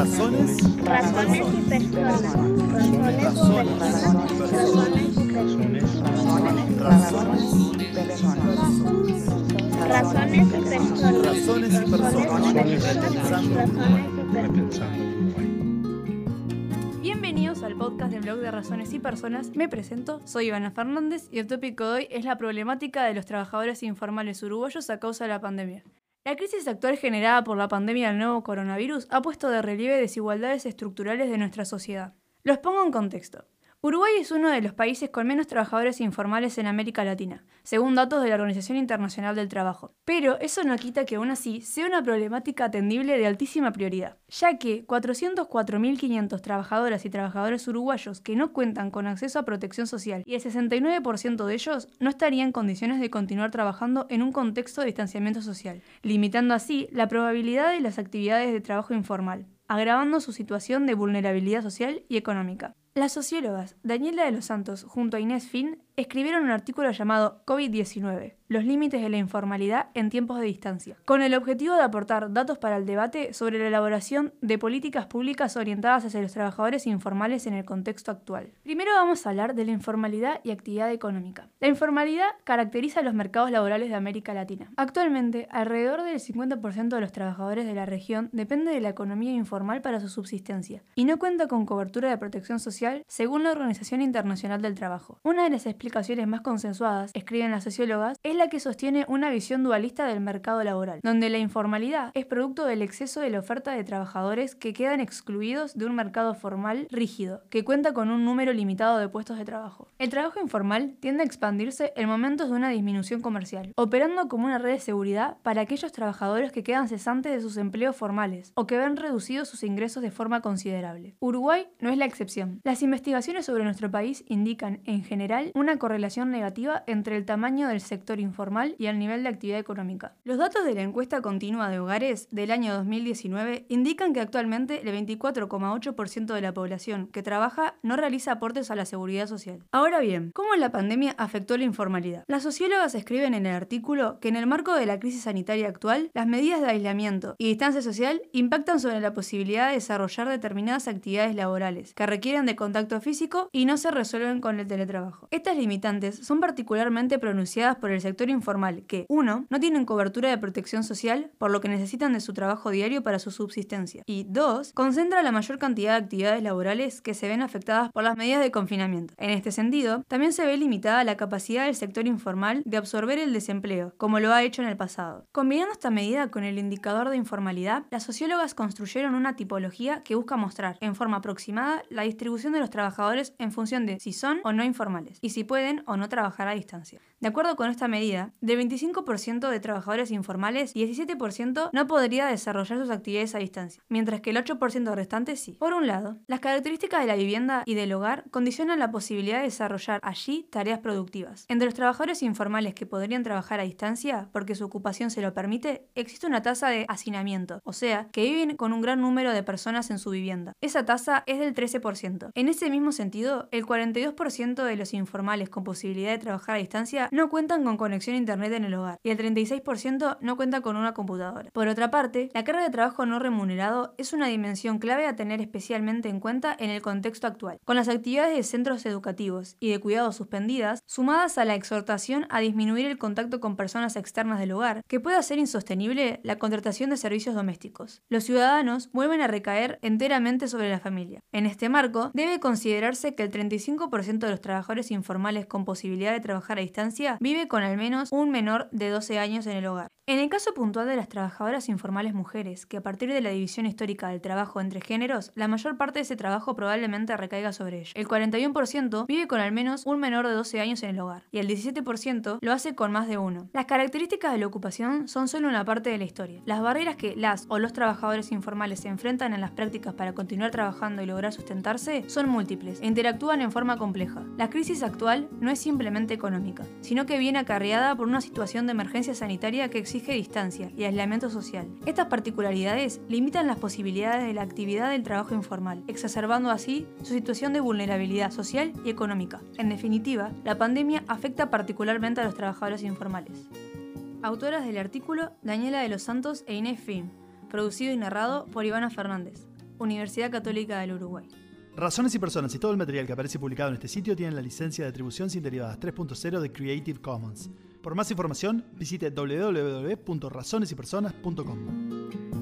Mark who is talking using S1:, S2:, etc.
S1: Razones.
S2: Razones y personas. Razones y personas.
S1: Razones.
S2: Razones y personas.
S1: Razones y personas.
S2: Razones y
S3: Bienvenidos al podcast del blog de Razones y Personas. Me presento, soy Ivana Fernández y el tópico de hoy es la problemática de los trabajadores informales uruguayos a causa de la pandemia. La crisis actual generada por la pandemia del nuevo coronavirus ha puesto de relieve desigualdades estructurales de nuestra sociedad. Los pongo en contexto. Uruguay es uno de los países con menos trabajadores informales en América Latina, según datos de la Organización Internacional del Trabajo. Pero eso no quita que aún así sea una problemática atendible de altísima prioridad, ya que 404.500 trabajadoras y trabajadores uruguayos que no cuentan con acceso a protección social y el 69% de ellos no estarían en condiciones de continuar trabajando en un contexto de distanciamiento social, limitando así la probabilidad de las actividades de trabajo informal agravando su situación de vulnerabilidad social y económica. Las sociólogas Daniela de los Santos junto a Inés Finn escribieron un artículo llamado COVID-19, los límites de la informalidad en tiempos de distancia, con el objetivo de aportar datos para el debate sobre la elaboración de políticas públicas orientadas hacia los trabajadores informales en el contexto actual. Primero vamos a hablar de la informalidad y actividad económica. La informalidad caracteriza los mercados laborales de América Latina. Actualmente, alrededor del 50% de los trabajadores de la región depende de la economía informal para su subsistencia y no cuenta con cobertura de protección social según la Organización Internacional del Trabajo. Una de las explicaciones más consensuadas, escriben las sociólogas, es la que sostiene una visión dualista del mercado laboral, donde la informalidad es producto del exceso de la oferta de trabajadores que quedan excluidos de un mercado formal rígido, que cuenta con un número limitado de puestos de trabajo. El trabajo informal tiende a expandirse en momentos de una disminución comercial, operando como una red de seguridad para aquellos trabajadores que quedan cesantes de sus empleos formales o que ven reducidos sus ingresos de forma considerable. Uruguay no es la excepción. Las investigaciones sobre nuestro país indican, en general, una correlación negativa entre el tamaño del sector informal y el nivel de actividad económica. Los datos de la encuesta continua de hogares del año 2019 indican que actualmente el 24,8% de la población que trabaja no realiza aportes a la seguridad social. Ahora bien, ¿cómo la pandemia afectó la informalidad? Las sociólogas escriben en el artículo que en el marco de la crisis sanitaria actual, las medidas de aislamiento y distancia social impactan sobre la posibilidad de desarrollar determinadas actividades laborales que requieren de contacto físico y no se resuelven con el teletrabajo. Estas limitantes son particularmente pronunciadas por el sector informal que, uno, no tienen cobertura de protección social por lo que necesitan de su trabajo diario para su subsistencia y dos, concentra la mayor cantidad de actividades laborales que se ven afectadas por las medidas de confinamiento. En este sentido, también se ve limitada la capacidad del sector informal de absorber el desempleo, como lo ha hecho en el pasado. Combinando esta medida con el indicador de informalidad, las sociólogas construyeron una tipología que busca mostrar, en forma aproximada, la distribución de los trabajadores en función de si son o no informales y si pueden o no trabajar a distancia. De acuerdo con esta medida, del 25% de trabajadores informales, 17% no podría desarrollar sus actividades a distancia, mientras que el 8% restante sí. Por un lado, las características de la vivienda y del hogar condicionan la posibilidad de desarrollar allí tareas productivas. Entre los trabajadores informales que podrían trabajar a distancia, porque su ocupación se lo permite, existe una tasa de hacinamiento, o sea, que viven con un gran número de personas en su vivienda. Esa tasa es del 13%. En ese mismo sentido, el 42% de los informales con posibilidad de trabajar a distancia no cuentan con conexión a internet en el hogar y el 36% no cuenta con una computadora. Por otra parte, la carga de trabajo no remunerado es una dimensión clave a tener especialmente en cuenta en el contexto actual, con las actividades de centros educativos y de cuidados suspendidas, sumadas a la exhortación a disminuir el contacto con personas externas del hogar, que puede hacer insostenible la contratación de servicios domésticos. Los ciudadanos vuelven a recaer enteramente sobre la familia. En este marco, debe considerarse que el 35% de los trabajadores informales con posibilidad de trabajar a distancia vive con al menos un menor de 12 años en el hogar. En el caso puntual de las trabajadoras informales mujeres, que a partir de la división histórica del trabajo entre géneros, la mayor parte de ese trabajo probablemente recaiga sobre ellos. El 41% vive con al menos un menor de 12 años en el hogar y el 17% lo hace con más de uno. Las características de la ocupación son solo una parte de la historia. Las barreras que las o los trabajadores informales se enfrentan en las prácticas para continuar trabajando y lograr sustentarse son múltiples e interactúan en forma compleja. La crisis actual no es simplemente económica, sino que viene acarreada por una situación de emergencia sanitaria que exige distancia y aislamiento social. Estas particularidades limitan las posibilidades de la actividad del trabajo informal, exacerbando así su situación de vulnerabilidad social y económica. En definitiva, la pandemia afecta particularmente a los trabajadores informales. Autoras del artículo Daniela de los Santos e Inés Film, producido y narrado por Ivana Fernández. Universidad Católica del Uruguay.
S1: Razones y personas y todo el material que aparece publicado en este sitio tienen la licencia de atribución sin derivadas 3.0 de Creative Commons. Por más información, visite www.razonesypersonas.com.